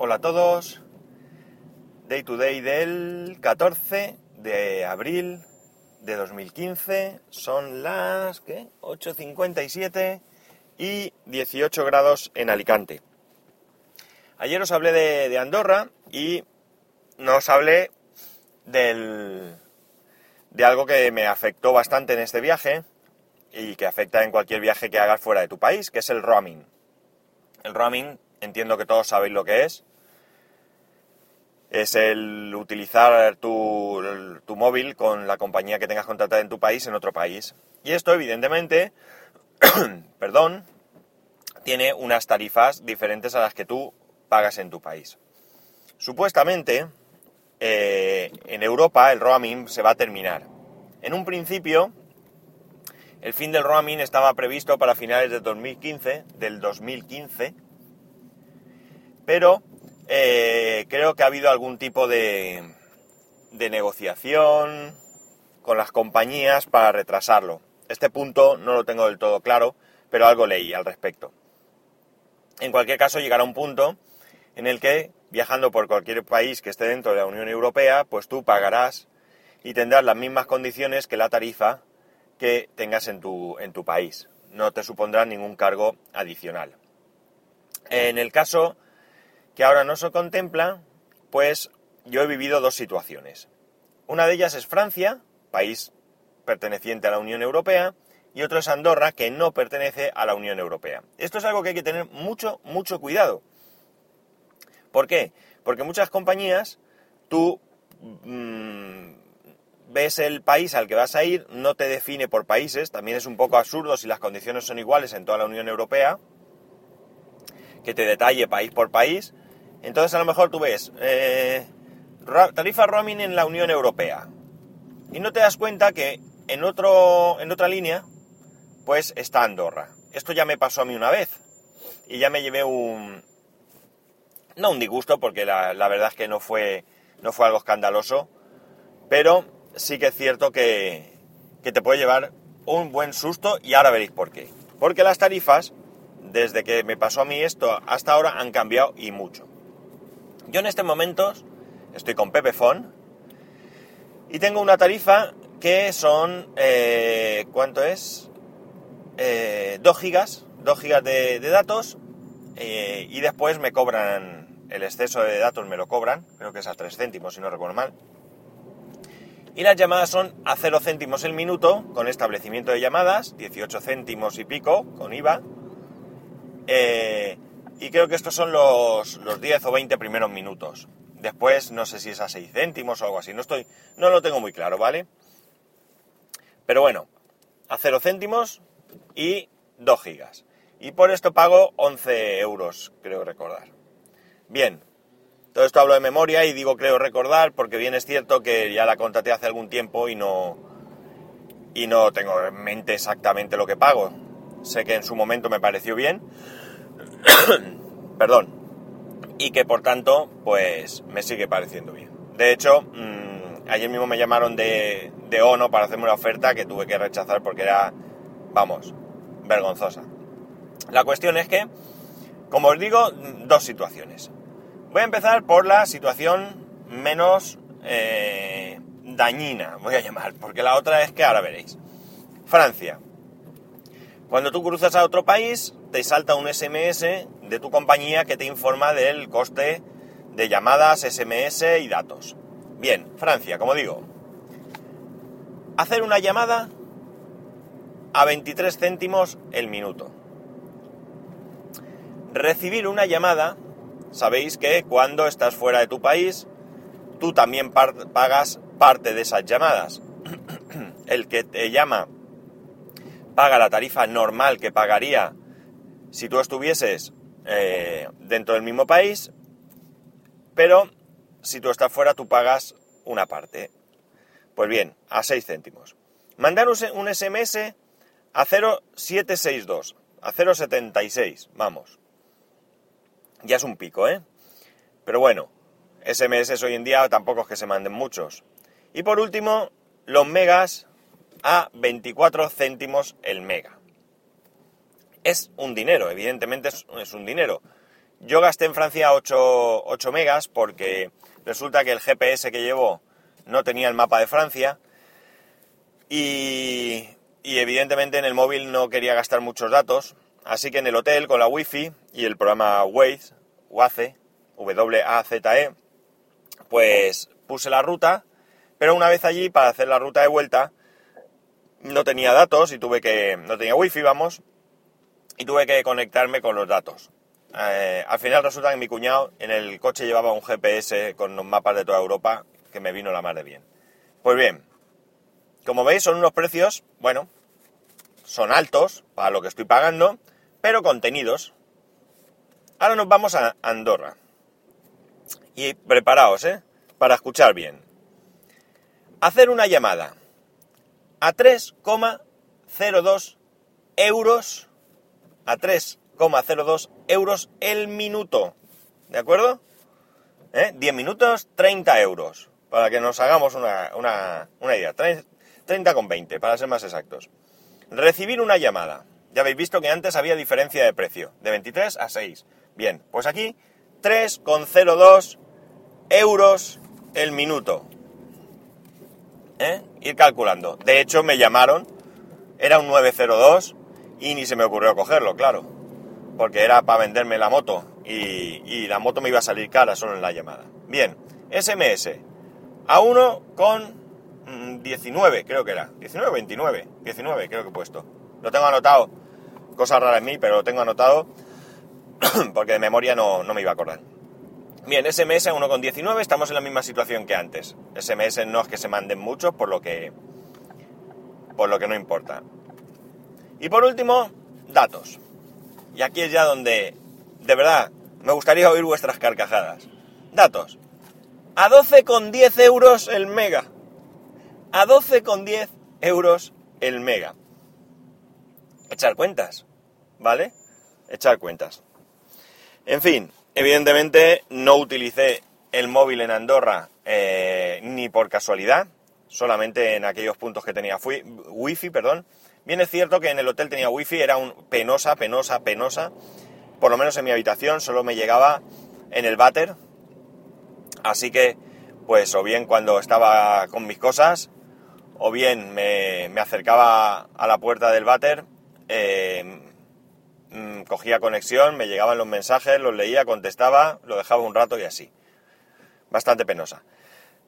Hola a todos. Day to day del 14 de abril de 2015. Son las ¿qué? 8.57 y 18 grados en Alicante. Ayer os hablé de, de Andorra y no os hablé del, de algo que me afectó bastante en este viaje y que afecta en cualquier viaje que hagas fuera de tu país, que es el roaming. El roaming, entiendo que todos sabéis lo que es. Es el utilizar tu, tu móvil con la compañía que tengas contratada en tu país en otro país. Y esto, evidentemente, perdón, tiene unas tarifas diferentes a las que tú pagas en tu país. Supuestamente, eh, en Europa el roaming se va a terminar. En un principio, el fin del roaming estaba previsto para finales de 2015, del 2015, pero eh, creo que ha habido algún tipo de, negociación con las compañías para retrasarlo. Este punto no lo tengo del todo claro, pero algo leí al respecto. En cualquier caso, llegará un punto en el que, viajando por cualquier país que esté dentro de la Unión Europea, pues tú pagarás y tendrás las mismas condiciones que la tarifa que tengas en tu país. No te supondrá ningún cargo adicional. En el caso que ahora no se contempla, pues yo he vivido dos situaciones. Una de ellas es Francia, país perteneciente a la Unión Europea, y otro es Andorra, que no pertenece a la Unión Europea. Esto es algo que hay que tener mucho, mucho cuidado. ¿Por qué? Porque muchas compañías, tú mmm, ves el país al que vas a ir, no te define por países, también es un poco absurdo si las condiciones son iguales en toda la Unión Europea, que te detalle país por país. Entonces a lo mejor tú ves eh, tarifa roaming en la Unión Europea y no te das cuenta que en, otro, en otra línea pues está Andorra. Esto ya me pasó a mí una vez y ya me llevé un... No un disgusto porque la, la verdad es que no fue, no fue algo escandaloso, pero sí que es cierto que, que te puede llevar un buen susto y ahora veréis por qué. Porque las tarifas, desde que me pasó a mí esto hasta ahora, han cambiado y mucho. Yo en este momento estoy con Pepefon y tengo una tarifa que son, eh, ¿cuánto es? Eh, 2 gigas, 2 gigas de, datos eh, y después me cobran el exceso de datos, me lo cobran, creo que es a 3 céntimos si no recuerdo mal. Y las llamadas son a 0 céntimos el minuto con establecimiento de llamadas, 18 céntimos y pico con IVA. Eh, y creo que estos son los, los 10 o 20 primeros minutos. Después no sé si es a 6 céntimos o algo así, no, estoy, no lo tengo muy claro, ¿vale? Pero bueno, a 0 céntimos y 2 gigas. Y por esto pago 11 euros, creo recordar. Bien, todo esto hablo de memoria y digo creo recordar porque bien es cierto que ya la contraté hace algún tiempo y no, y no tengo en mente exactamente lo que pago. Sé que en su momento me pareció bien. Perdón. Y que por tanto, pues me sigue pareciendo bien. De hecho, mmm, ayer mismo me llamaron de, de ONO para hacerme una oferta que tuve que rechazar porque era, vamos, vergonzosa. La cuestión es que, como os digo, dos situaciones. Voy a empezar por la situación menos eh, dañina, voy a llamar, porque la otra es que ahora veréis. Francia. Cuando tú cruzas a otro país, te salta un SMS de tu compañía que te informa del coste de llamadas, SMS y datos. Bien, Francia, como digo, hacer una llamada a 23 céntimos el minuto. Recibir una llamada sabéis que cuando estás fuera de tu país, tú también pagas parte de esas llamadas. El que te llama paga la tarifa normal que pagaría si tú estuvieses eh, dentro del mismo país, pero si tú estás fuera, tú pagas una parte. Pues bien, a 6 céntimos. Mandar un SMS a 0762, a 076, vamos ya es un pico, ¿eh? Pero bueno, SMS hoy en día tampoco es que se manden muchos. Y por último, los megas a 24 céntimos el mega. Es un dinero, evidentemente es, un dinero. Yo gasté en Francia 8, 8 megas porque resulta que el GPS que llevo no tenía el mapa de Francia y, y evidentemente en el móvil no quería gastar muchos datos, así que en el hotel con la wifi y el programa Waze, WAZE, W-A-Z-E, pues puse la ruta, pero una vez allí para hacer la ruta de vuelta no tenía datos y tuve que, no tenía wifi, vamos, y tuve que conectarme con los datos. Eh, al final resulta que mi cuñado en el coche llevaba un GPS con los mapas de toda Europa que me vino la madre bien. Pues bien, como veis son unos precios, bueno, son altos para lo que estoy pagando, pero contenidos. Ahora nos vamos a Andorra. Y preparaos, ¿eh? Para escuchar bien. Hacer una llamada a 3,02 euros a 3,02 euros el minuto. ¿De acuerdo? ¿Eh? 10 minutos, 30 euros. Para que nos hagamos una, una, una idea. 30,20 para ser más exactos. Recibir una llamada. Ya habéis visto que antes había diferencia de precio, de 23 a 6. Bien, pues aquí 3,02 euros el minuto. ¿Eh? Ir calculando. De hecho, me llamaron, era un 902 y ni se me ocurrió cogerlo, claro. Porque era para venderme la moto y, la moto me iba a salir cara solo en la llamada. Bien, SMS. A uno con 19, mm, creo que era. 19 29. 19, creo que he puesto. Lo tengo anotado. Cosa rara en mí, pero lo tengo anotado porque de memoria no, no me iba a acordar. Bien, SMS a 1,19, estamos en la misma situación que antes. SMS no es que se manden muchos, por lo que, por lo que no importa. Y por último, datos. Y aquí es ya donde, de verdad, me gustaría oír vuestras carcajadas. Datos. A 12,10 euros el mega. A 12,10 euros el mega. Echar cuentas, ¿vale? Echar cuentas. En fin, Evidentemente no utilicé el móvil en Andorra eh, ni por casualidad, solamente en aquellos puntos que tenía wifi, perdón. Bien es cierto que en el hotel tenía wifi, era un penosa, penosa, penosa. Por lo menos en mi habitación solo me llegaba en el váter. Así que, pues, o bien cuando estaba con mis cosas, o bien me, acercaba a la puerta del váter, eh, Mm, cogía conexión, me llegaban los mensajes, los leía, contestaba, lo dejaba un rato y así. Bastante penosa.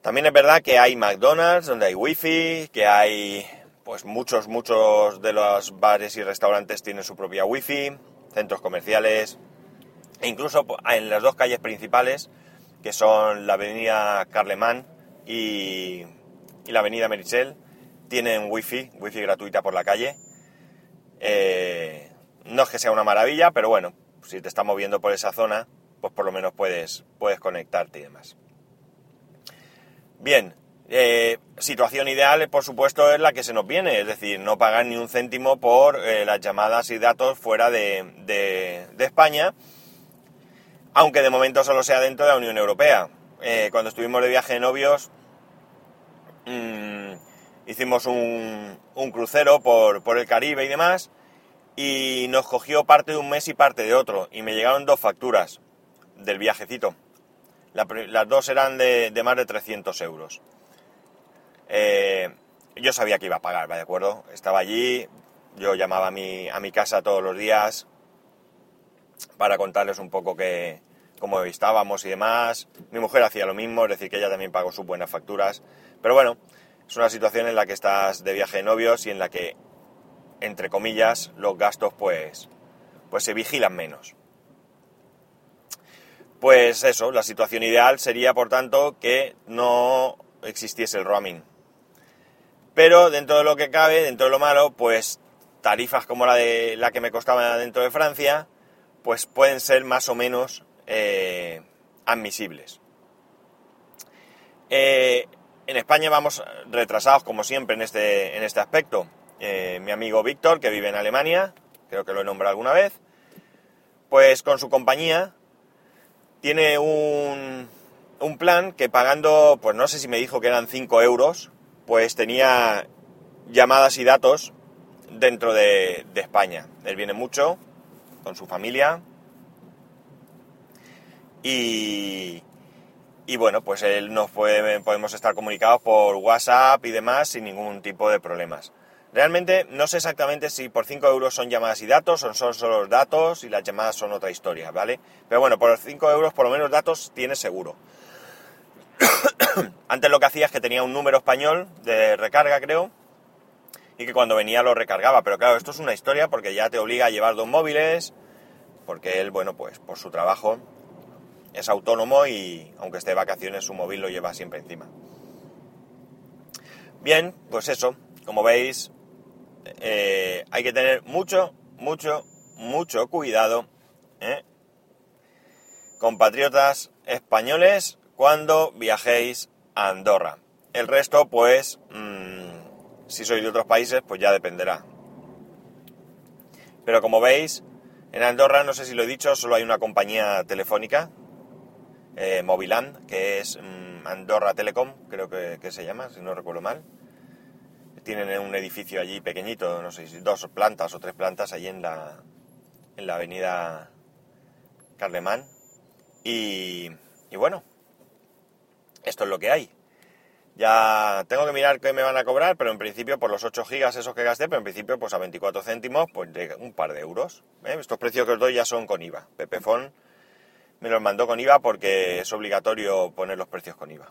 También es verdad que hay McDonald's donde hay wifi, que hay pues muchos, muchos de los bares y restaurantes tienen su propia wifi, centros comerciales, e incluso en las dos calles principales, que son la avenida Carlemán y, la avenida Merichel, tienen wifi, wifi gratuita por la calle. Eh, no es que sea una maravilla, pero bueno, si te estás moviendo por esa zona, pues por lo menos puedes, puedes conectarte y demás. Bien, eh, situación ideal, por supuesto, es la que se nos viene, es decir, no pagar ni un céntimo por eh, las llamadas y datos fuera de, España, aunque de momento solo sea dentro de la Unión Europea. Eh, cuando estuvimos de viaje de novios, mm, hicimos un, un crucero por, por el Caribe y demás, y nos cogió parte de un mes y parte de otro. Y me llegaron dos facturas del viajecito. las dos eran de, más de 300 euros. Eh, yo sabía que iba a pagar, ¿de acuerdo? Estaba allí, yo llamaba a mi, a mi casa todos los días para contarles un poco que, cómo estábamos y demás. Mi mujer hacía lo mismo, es decir, que ella también pagó sus buenas facturas. Pero bueno, es una situación en la que estás de viaje de novios y en la que entre comillas, los gastos pues, pues se vigilan menos. Pues eso, la situación ideal sería, por tanto, que no existiese el roaming. Pero dentro de lo que cabe, dentro de lo malo, pues tarifas como la de la que me costaba dentro de Francia, pues pueden ser más o menos eh, admisibles. Eh, en España vamos retrasados como siempre en este, en este aspecto. Eh, mi amigo Víctor, que vive en Alemania, creo que lo he nombrado alguna vez, pues con su compañía tiene un, un plan que pagando, pues no sé si me dijo que eran 5 euros, pues tenía llamadas y datos dentro de, España. Él viene mucho con su familia y, y bueno, pues él nos puede, podemos estar comunicados por WhatsApp y demás sin ningún tipo de problemas. Realmente no sé exactamente si por 5 euros son llamadas y datos o son solo datos y las llamadas son otra historia, ¿vale? Pero bueno, por 5 euros por lo menos datos tiene seguro. Antes lo que hacía es que tenía un número español de recarga, creo, y que cuando venía lo recargaba. Pero claro, esto es una historia porque ya te obliga a llevar dos móviles, porque él, bueno, pues por su trabajo es autónomo y aunque esté de vacaciones su móvil lo lleva siempre encima. Bien, pues eso, como veis, eh, hay que tener mucho, mucho, mucho cuidado, ¿eh? compatriotas españoles, cuando viajéis a Andorra. El resto, pues, mmm, si sois de otros países, pues ya dependerá. Pero como veis, en Andorra, no sé si lo he dicho, solo hay una compañía telefónica, eh, Moviland, que es mmm, Andorra Telecom, creo que, se llama, si no recuerdo mal tienen un edificio allí pequeñito, no sé si dos plantas o tres plantas allí en la, en la avenida Carlemán. Y bueno, esto es lo que hay. Ya tengo que mirar qué me van a cobrar, pero en principio por los 8 gigas esos que gasté, pero en principio pues a 24 céntimos, pues de un par de euros. ¿eh? Estos precios que os doy ya son con IVA. Pepefon me los mandó con IVA porque es obligatorio poner los precios con IVA.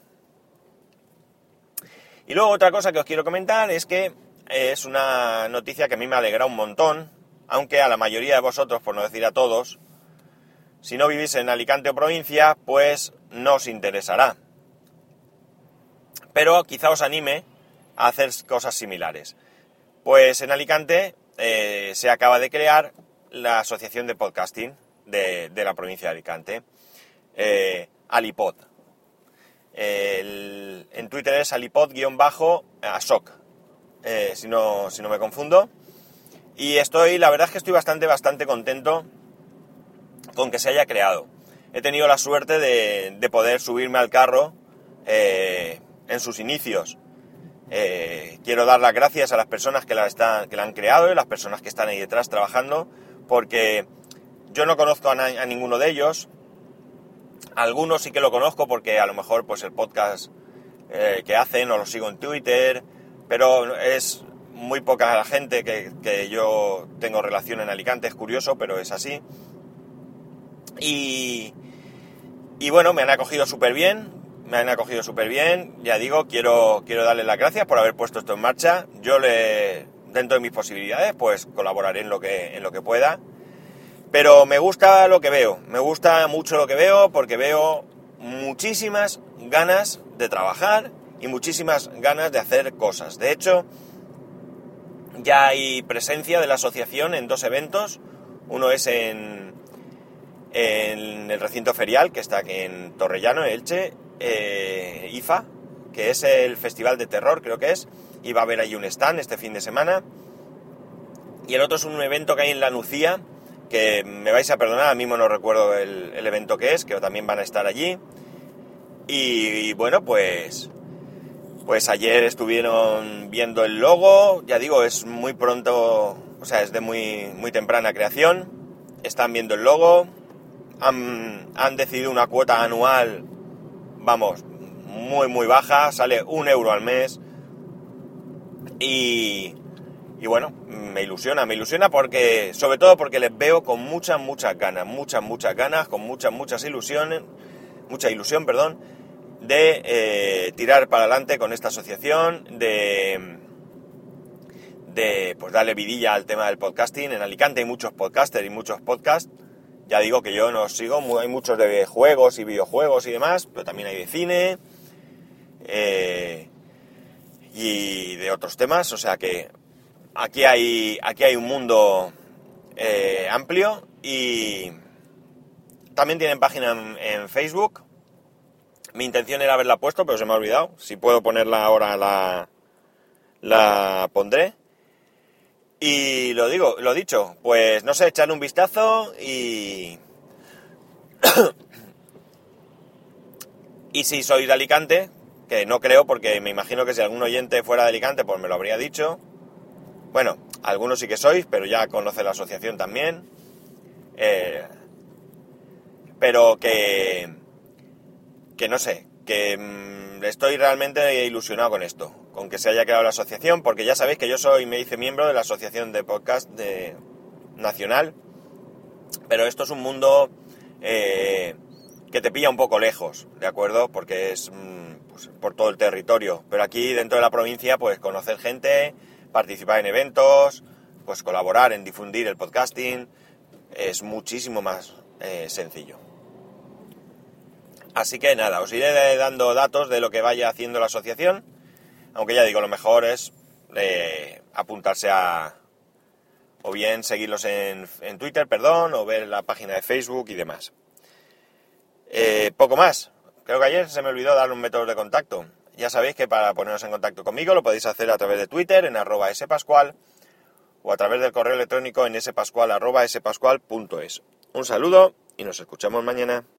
Y luego otra cosa que os quiero comentar es que es una noticia que a mí me alegra un montón, aunque a la mayoría de vosotros, por no decir a todos, si no vivís en Alicante o provincia, pues no os interesará. Pero quizá os anime a hacer cosas similares. Pues en Alicante eh, se acaba de crear la Asociación de Podcasting de, la provincia de Alicante, eh, Alipod en Twitter es alipod-asoc, eh, si, no, si no me confundo. Y estoy, la verdad es que estoy bastante, bastante contento con que se haya creado. He tenido la suerte de, poder subirme al carro eh, en sus inicios. Eh, quiero dar las gracias a las personas que la, que la han creado y las personas que están ahí detrás trabajando, porque yo no conozco a ninguno de ellos, algunos sí que lo conozco porque a lo mejor pues el podcast eh, que hacen o lo sigo en Twitter, pero es muy poca la gente que, yo tengo relación en Alicante, es curioso, pero es así. Y, y bueno, me han acogido súper bien, me han acogido súper bien, ya digo, quiero, quiero darles las gracias por haber puesto esto en marcha. Yo le, dentro de mis posibilidades, pues colaboraré en lo que, en lo que pueda. Pero me gusta lo que veo, me gusta mucho lo que veo porque veo muchísimas ganas de trabajar y muchísimas ganas de hacer cosas. De hecho, ya hay presencia de la asociación en dos eventos. Uno es en, en el recinto ferial, que está aquí en Torrellano, Elche, eh, IFA, que es el Festival de Terror, creo que es, y va a haber ahí un stand este fin de semana. Y el otro es un evento que hay en La Nucía, que me vais a perdonar, a mismo no recuerdo el, evento que es, que también van a estar allí. Y, bueno, pues, pues ayer estuvieron viendo el logo, ya digo, es muy pronto, o sea, es de muy, muy temprana creación, están viendo el logo, han, han decidido una cuota anual, vamos, muy, muy baja, sale un euro al mes y, y bueno, me ilusiona, me ilusiona porque, sobre todo porque les veo con muchas, muchas ganas, muchas, muchas ganas, con muchas, muchas ilusiones, mucha ilusión, perdón, de eh, tirar para adelante con esta asociación, de, de pues darle vidilla al tema del podcasting. En Alicante hay muchos podcasters y muchos podcasts. Ya digo que yo no sigo, hay muchos de juegos y videojuegos y demás, pero también hay de cine eh, y de otros temas, o sea que Aquí hay, aquí hay un mundo eh, amplio y también tienen página en, Facebook. Mi intención era haberla puesto, pero se me ha olvidado. Si puedo ponerla ahora, la, la pondré. Y lo digo, lo dicho, pues no sé, echarle un vistazo y... y si sois de Alicante, que no creo porque me imagino que si algún oyente fuera de Alicante, pues me lo habría dicho. Bueno, algunos sí que sois, pero ya conoce la asociación también. Eh, pero que, que no sé, que mm, estoy realmente ilusionado con esto, con que se haya creado la asociación, porque ya sabéis que yo soy, me hice miembro de la Asociación de Podcast de, Nacional, pero esto es un mundo eh, que te pilla un poco lejos, ¿de acuerdo? Porque es mm, pues, por todo el territorio, pero aquí dentro de la provincia, pues conocer gente, participar en eventos, pues colaborar en difundir el podcasting, es muchísimo más eh, sencillo. Así que nada, os iré dando datos de lo que vaya haciendo la asociación, aunque ya digo, lo mejor es eh, apuntarse a... o bien seguirlos en, Twitter, perdón, o ver la página de Facebook y demás. Eh, poco más. Creo que ayer se me olvidó darle un método de contacto. Ya sabéis que para poneros en contacto conmigo lo podéis hacer a través de Twitter en arroba spascual o a través del correo electrónico en spascual arroba spascual.es. Un saludo y nos escuchamos mañana.